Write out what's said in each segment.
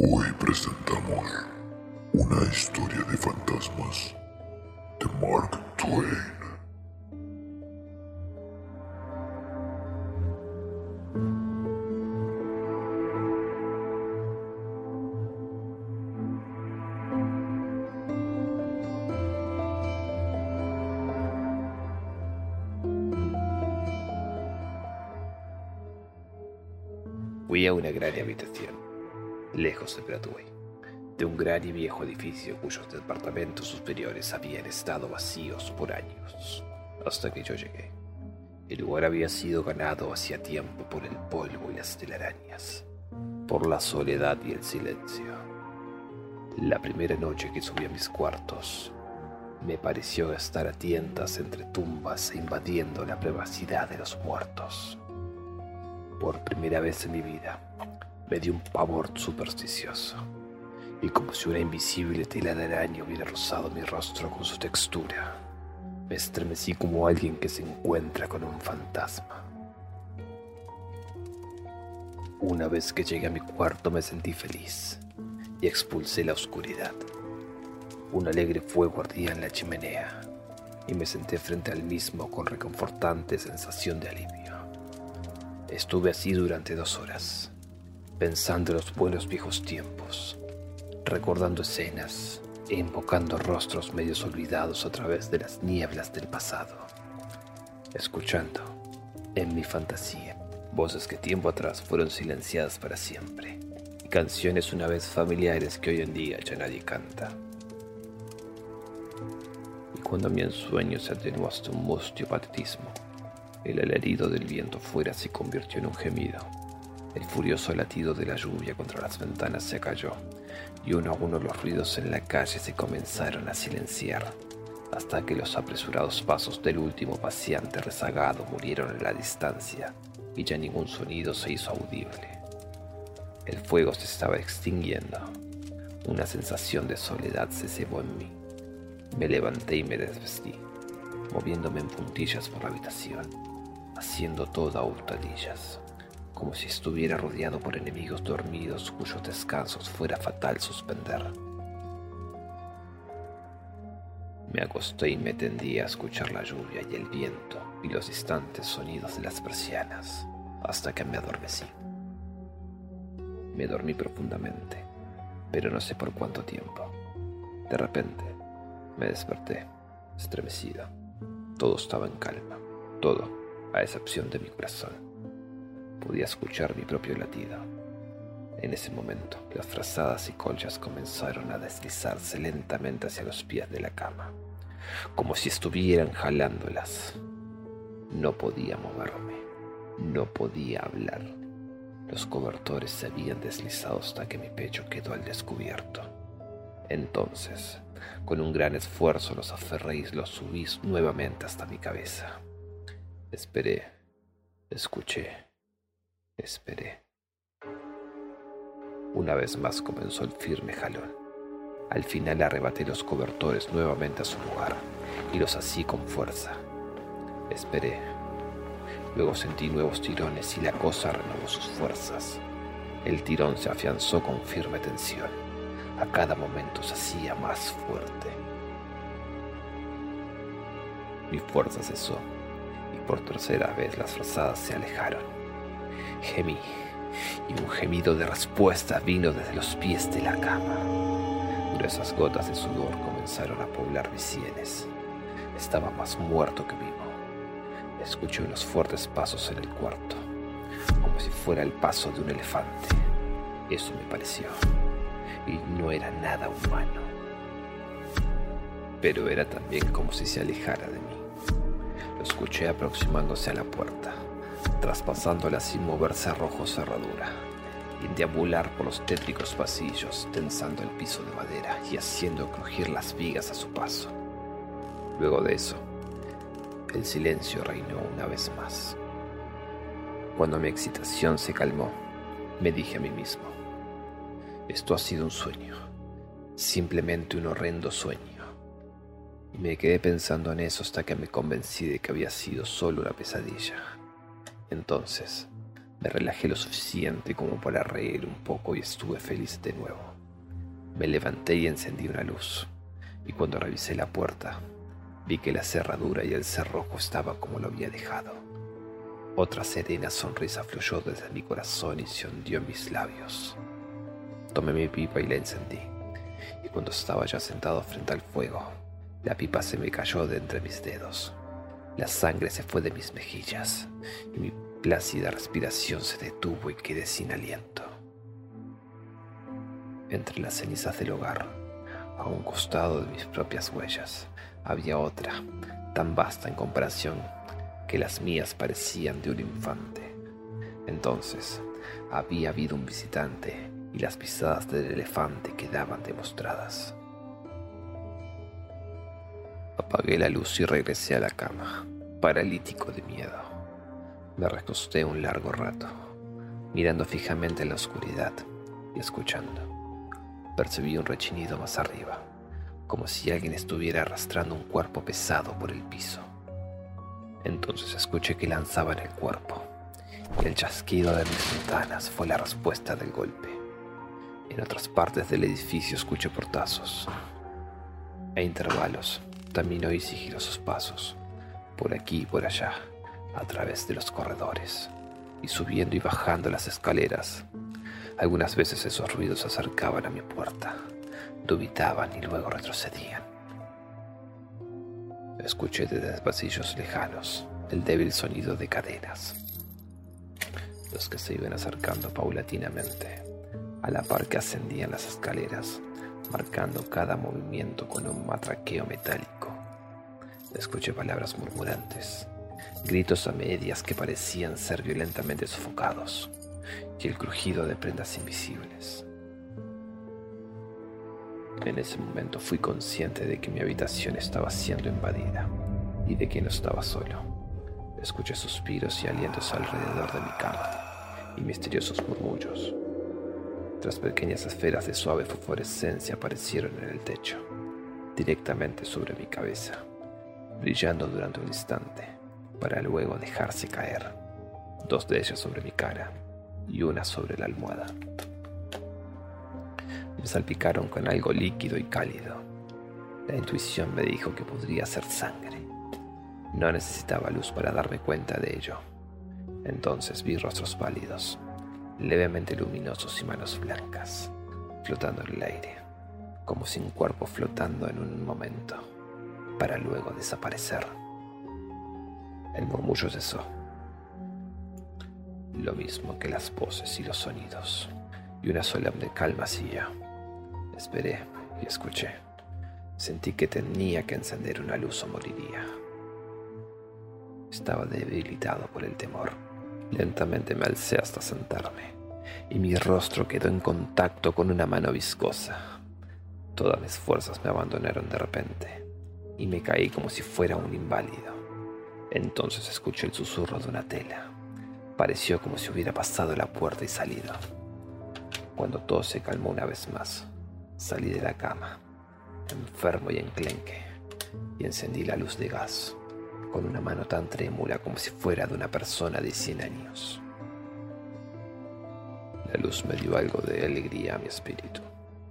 Hoy presentamos una historia de fantasmas de Mark Twain. Fui a una gran habitación, lejos de Broadway, de un gran y viejo edificio cuyos departamentos superiores habían estado vacíos por años, hasta que yo llegué. El lugar había sido ganado hacía tiempo por el polvo y las telarañas, por la soledad y el silencio. La primera noche que subí a mis cuartos, me pareció estar a tientas entre tumbas e invadiendo la privacidad de los muertos. Por primera vez en mi vida, me dio un pavor supersticioso, y como si una invisible tela de araña hubiera rozado mi rostro con su textura, me estremecí como alguien que se encuentra con un fantasma. Una vez que llegué a mi cuarto me sentí feliz y expulsé la oscuridad. Un alegre fuego ardía en la chimenea y me senté frente al mismo con reconfortante sensación de alivio. Estuve así durante dos horas, pensando en los buenos viejos tiempos, recordando escenas e invocando rostros medios olvidados a través de las nieblas del pasado, escuchando, en mi fantasía, voces que tiempo atrás fueron silenciadas para siempre, y canciones una vez familiares que hoy en día ya nadie canta. Y cuando mi ensueño se atenuó hasta un mustio patetismo, el alarido del viento fuera se convirtió en un gemido. El furioso latido de la lluvia contra las ventanas se cayó, y uno a uno los ruidos en la calle se comenzaron a silenciar, hasta que los apresurados pasos del último paseante rezagado murieron en la distancia, y ya ningún sonido se hizo audible. El fuego se estaba extinguiendo. Una sensación de soledad se cebó en mí. Me levanté y me desvestí, moviéndome en puntillas por la habitación, haciendo todo a hurtadillas, como si estuviera rodeado por enemigos dormidos cuyos descansos fuera fatal suspender. Me acosté y me tendí a escuchar la lluvia y el viento y los distantes sonidos de las persianas, hasta que me adormecí. Me dormí profundamente, pero no sé por cuánto tiempo. De repente, me desperté, estremecido. Todo estaba en calma, todo, a excepción de mi corazón. Podía escuchar mi propio latido. En ese momento, las frazadas y colchas comenzaron a deslizarse lentamente hacia los pies de la cama, como si estuvieran jalándolas. No podía moverme, no podía hablar. Los cobertores se habían deslizado hasta que mi pecho quedó al descubierto. Entonces, con un gran esfuerzo los aferré y los subí nuevamente hasta mi cabeza. Esperé, escuché, esperé. Una vez más comenzó el firme jalón. Al final arrebaté los cobertores nuevamente a su lugar y los así con fuerza. Esperé. Luego sentí nuevos tirones y la cosa renovó sus fuerzas. El tirón se afianzó con firme tensión. A cada momento se hacía más fuerte. Mi fuerza cesó y por tercera vez las frazadas se alejaron. Gemí y un gemido de respuesta vino desde los pies de la cama. Gruesas gotas de sudor comenzaron a poblar mis sienes. Estaba más muerto que vivo. Escuché unos fuertes pasos en el cuarto, como si fuera el paso de un elefante. Eso me pareció. Y no era nada humano. Pero era también como si se alejara de mí. Lo escuché aproximándose a la puerta traspasándola sin moverse rojo cerradura, y deambular por los tétricos pasillos, tensando el piso de madera y haciendo crujir las vigas a su paso. Luego de eso, el silencio reinó una vez más. Cuando mi excitación se calmó, me dije a mí mismo, esto ha sido un sueño, simplemente un horrendo sueño. Y me quedé pensando en eso hasta que me convencí de que había sido solo una pesadilla. Entonces, me relajé lo suficiente como para reír un poco y estuve feliz de nuevo. Me levanté y encendí una luz, y cuando revisé la puerta, vi que la cerradura y el cerrojo estaba como lo había dejado. Otra serena sonrisa fluyó desde mi corazón y se hundió en mis labios. Tomé mi pipa y la encendí, y cuando estaba ya sentado frente al fuego, la pipa se me cayó de entre mis dedos. La sangre se fue de mis mejillas y mi plácida respiración se detuvo y quedé sin aliento. Entre las cenizas del hogar, a un costado de mis propias huellas, había otra, tan vasta en comparación que las mías parecían de un infante. Entonces, había habido un visitante y las pisadas del elefante quedaban demostradas. Apagué la luz y regresé a la cama, paralítico de miedo. Me recosté un largo rato, mirando fijamente en la oscuridad y escuchando. Percibí un rechinido más arriba, como si alguien estuviera arrastrando un cuerpo pesado por el piso. Entonces escuché que lanzaban el cuerpo, y el chasquido de mis ventanas fue la respuesta del golpe. En otras partes del edificio escuché portazos. A intervalos también oí sigilosos pasos, por aquí y por allá, a través de los corredores, y subiendo y bajando las escaleras. Algunas veces esos ruidos se acercaban a mi puerta, dubitaban y luego retrocedían. Escuché desde pasillos lejanos el débil sonido de cadenas, los que se iban acercando paulatinamente, a la par que ascendían las escaleras, marcando cada movimiento con un matraqueo metálico. Escuché palabras murmurantes, gritos a medias que parecían ser violentamente sofocados, y el crujido de prendas invisibles. En ese momento fui consciente de que mi habitación estaba siendo invadida y de que no estaba solo. Escuché suspiros y alientos alrededor de mi cama y misteriosos murmullos. Tres pequeñas esferas de suave fosforescencia aparecieron en el techo, directamente sobre mi cabeza, brillando durante un instante, para luego dejarse caer, dos de ellas sobre mi cara y una sobre la almohada. Me salpicaron con algo líquido y cálido. La intuición me dijo que podría ser sangre. No necesitaba luz para darme cuenta de ello. Entonces vi rostros pálidos, levemente luminosos y manos blancas, flotando en el aire, como si un cuerpo flotando en un momento, para luego desaparecer. El murmullo cesó, lo mismo que las voces y los sonidos, y una solemne calma hacía. Esperé y escuché. Sentí que tenía que encender una luz o moriría. Estaba debilitado por el temor. Lentamente me alcé hasta sentarme, y mi rostro quedó en contacto con una mano viscosa. Todas mis fuerzas me abandonaron de repente, y me caí como si fuera un inválido. Entonces escuché el susurro de una tela. Pareció como si hubiera pasado la puerta y salido. Cuando todo se calmó una vez más, salí de la cama, enfermo y enclenque, y encendí la luz de gas. Con una mano tan trémula como si fuera de una persona de 100 años. La luz me dio algo de alegría a mi espíritu.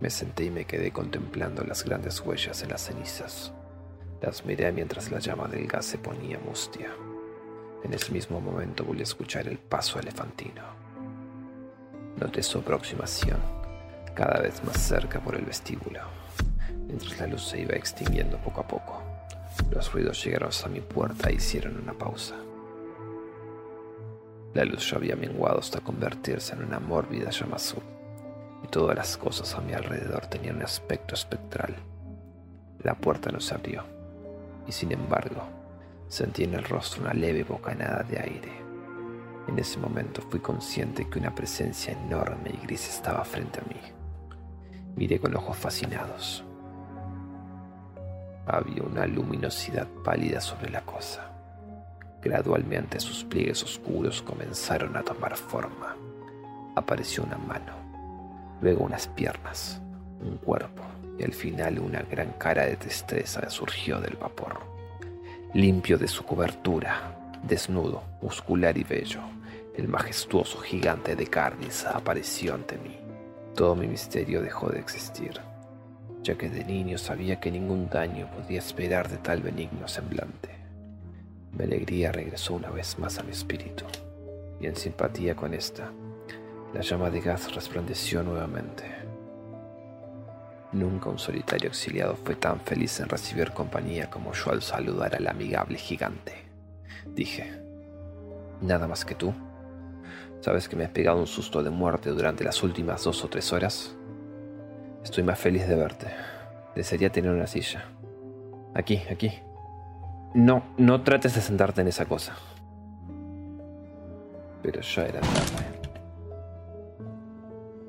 Me senté y me quedé contemplando las grandes huellas en las cenizas. Las miré mientras la llama del gas se ponía mustia. En ese mismo momento volví a escuchar el paso elefantino. Noté su aproximación, cada vez más cerca por el vestíbulo, mientras la luz se iba extinguiendo poco a poco. Los ruidos llegaron a mi puerta e hicieron una pausa. La luz ya había menguado hasta convertirse en una mórbida llama azul, y todas las cosas a mi alrededor tenían un aspecto espectral. La puerta no se abrió, y sin embargo, sentí en el rostro una leve bocanada de aire. En ese momento fui consciente que una presencia enorme y gris estaba frente a mí. Miré con ojos fascinados. Había una luminosidad pálida sobre la cosa. Gradualmente sus pliegues oscuros comenzaron a tomar forma. Apareció una mano, luego unas piernas, un cuerpo y al final una gran cara de tristeza surgió del vapor. Limpio de su cobertura, desnudo, muscular y bello, el majestuoso gigante de Cardis apareció ante mí. Todo mi misterio dejó de existir ya que de niño sabía que ningún daño podía esperar de tal benigno semblante. Mi alegría regresó una vez más a mi espíritu, y en simpatía con esta, la llama de gas resplandeció nuevamente. Nunca un solitario exiliado fue tan feliz en recibir compañía como yo al saludar al amigable gigante. Dije, ¿nada más que tú? ¿Sabes que me has pegado un susto de muerte durante las últimas dos o tres horas? Estoy más feliz de verte. Desearía tener una silla. Aquí, aquí. No, no trates de sentarte en esa cosa. Pero ya era tarde.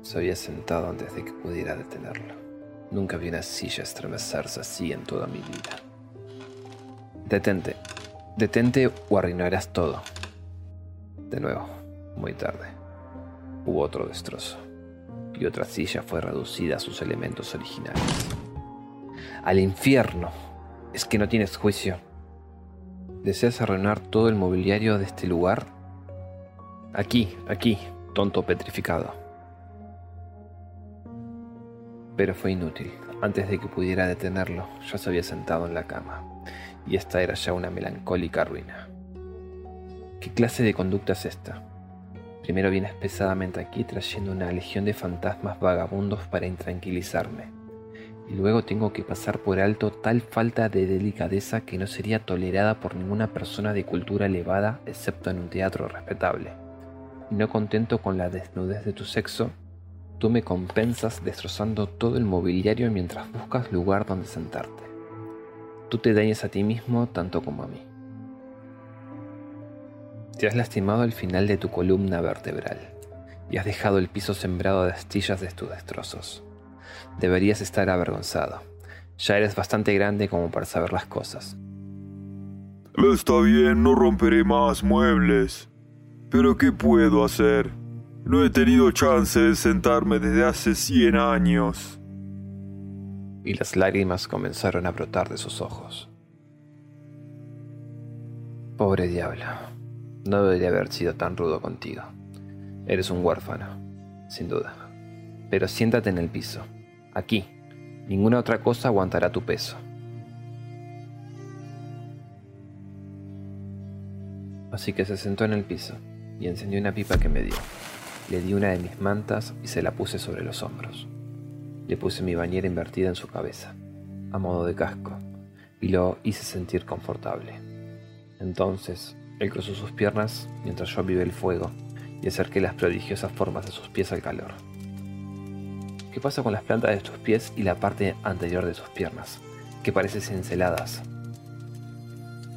Se había sentado antes de que pudiera detenerlo. Nunca vi una silla estremecerse así en toda mi vida. Detente. Detente o arruinarás todo. De nuevo, muy tarde. Hubo otro destrozo y otra silla fue reducida a sus elementos originales. Al infierno. ¿Es que no tienes juicio? ¿Deseas arruinar todo el mobiliario de este lugar? Aquí, aquí, tonto petrificado. Pero fue inútil. Antes de que pudiera detenerlo, ya se había sentado en la cama, y esta era ya una melancólica ruina. ¿Qué clase de conducta es esta? Primero vienes pesadamente aquí trayendo una legión de fantasmas vagabundos para intranquilizarme. Y luego tengo que pasar por alto tal falta de delicadeza que no sería tolerada por ninguna persona de cultura elevada excepto en un teatro respetable. No contento con la desnudez de tu sexo, tú me compensas destrozando todo el mobiliario mientras buscas lugar donde sentarte. Tú te dañas a ti mismo tanto como a mí. Te has lastimado el final de tu columna vertebral y has dejado el piso sembrado de astillas de tus destrozos. Deberías estar avergonzado. Ya eres bastante grande como para saber las cosas. Está bien, no romperé más muebles. Pero ¿qué puedo hacer? No he tenido chance de sentarme desde hace 100 años. Y las lágrimas comenzaron a brotar de sus ojos. Pobre diablo. No debería haber sido tan rudo contigo. Eres un huérfano, sin duda. Pero siéntate en el piso, aquí. Ninguna otra cosa aguantará tu peso. Así que se sentó en el piso y encendió una pipa que me dio. Le di una de mis mantas y se la puse sobre los hombros. Le puse mi bañera invertida en su cabeza, a modo de casco, y lo hice sentir confortable. Entonces él cruzó sus piernas mientras yo avivé el fuego y acerqué las prodigiosas formas de sus pies al calor. ¿Qué pasa con las plantas de tus pies y la parte anterior de tus piernas, que parecen cinceladas?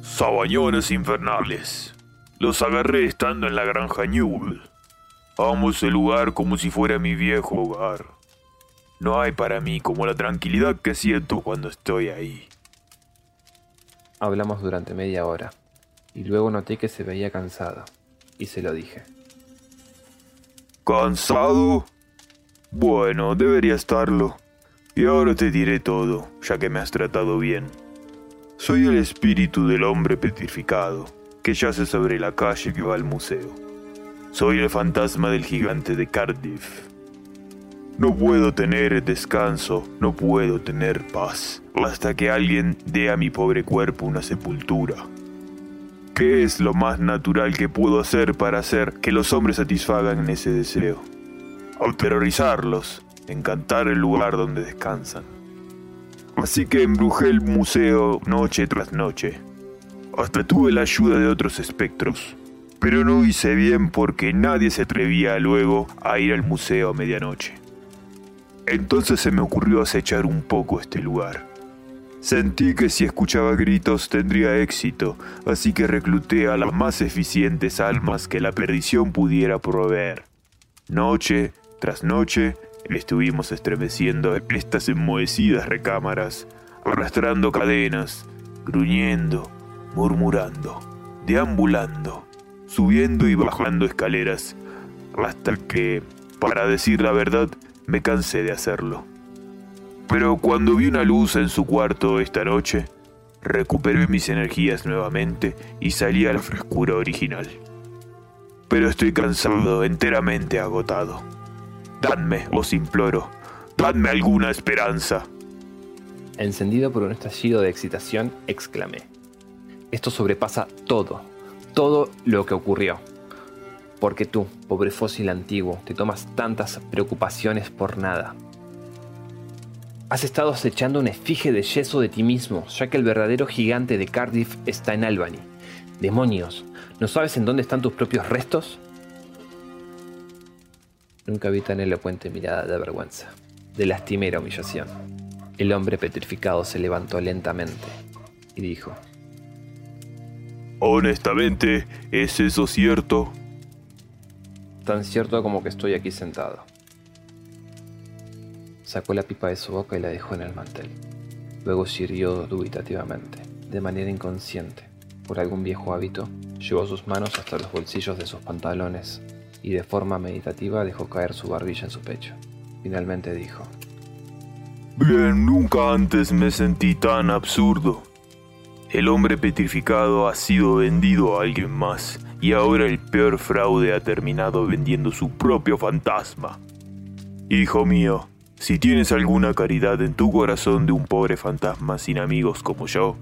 Sabañones infernales. Los agarré estando en la granja Newell. Amo ese lugar como si fuera mi viejo hogar. No hay para mí como la tranquilidad que siento cuando estoy ahí. Hablamos durante media hora, y luego noté que se veía cansado, y se lo dije. ¿Cansado? Bueno, debería estarlo. Y ahora te diré todo, ya que me has tratado bien. Soy el espíritu del hombre petrificado, que yace sobre la calle que va al museo. Soy el fantasma del gigante de Cardiff. No puedo tener descanso, no puedo tener paz, hasta que alguien dé a mi pobre cuerpo una sepultura. ¿Qué es lo más natural que puedo hacer para hacer que los hombres satisfagan ese deseo? Aterrorizarlos, encantar el lugar donde descansan. Así que embrujé el museo noche tras noche. Hasta tuve la ayuda de otros espectros. Pero no hice bien porque nadie se atrevía luego a ir al museo a medianoche. Entonces se me ocurrió acechar un poco este lugar. Sentí que si escuchaba gritos tendría éxito, así que recluté a las más eficientes almas que la perdición pudiera proveer. Noche tras noche estuvimos estremeciendo estas enmohecidas recámaras, arrastrando cadenas, gruñendo, murmurando, deambulando, subiendo y bajando escaleras, hasta que, para decir la verdad, me cansé de hacerlo. Pero cuando vi una luz en su cuarto esta noche, recuperé mis energías nuevamente y salí a la frescura original. Pero estoy cansado, enteramente agotado. Dadme, os imploro, dadme alguna esperanza. Encendido por un estallido de excitación, exclamé. Esto sobrepasa todo, todo lo que ocurrió. Porque tú, pobre fósil antiguo, te tomas tantas preocupaciones por nada. Has estado acechando una efigie de yeso de ti mismo, ya que el verdadero gigante de Cardiff está en Albany. Demonios, ¿no sabes en dónde están tus propios restos? Nunca vi tan elocuente mirada de vergüenza, de lastimera humillación. El hombre petrificado se levantó lentamente y dijo, Honestamente, ¿es eso cierto? Tan cierto como que estoy aquí sentado. Sacó la pipa de su boca y la dejó en el mantel. Luego sirvió dubitativamente, de manera inconsciente, por algún viejo hábito, llevó sus manos hasta los bolsillos de sus pantalones y de forma meditativa dejó caer su barbilla en su pecho. Finalmente dijo, Bien, nunca antes me sentí tan absurdo. El hombre petrificado ha sido vendido a alguien más y ahora el peor fraude ha terminado vendiendo su propio fantasma. Hijo mío, si tienes alguna caridad en tu corazón de un pobre fantasma sin amigos como yo,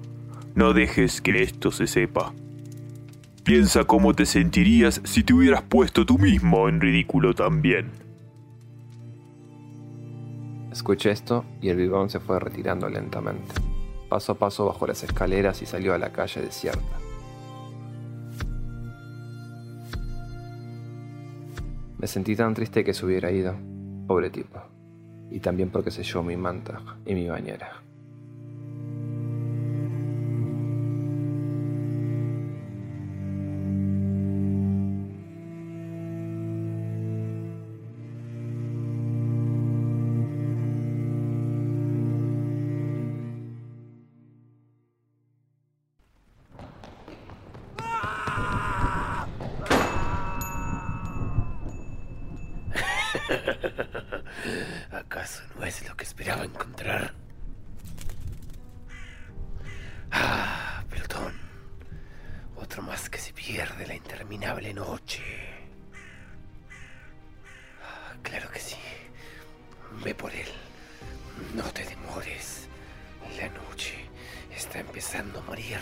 no dejes que esto se sepa. Piensa cómo te sentirías si te hubieras puesto tú mismo en ridículo también. Escuché esto y el vivón se fue retirando lentamente. Paso a paso bajó las escaleras y salió a la calle desierta. Me sentí tan triste que se hubiera ido, pobre tipo, y también porque selló mi manta y mi bañera. Noche. Claro que sí. Ve por él. No te demores. La noche está empezando a morir.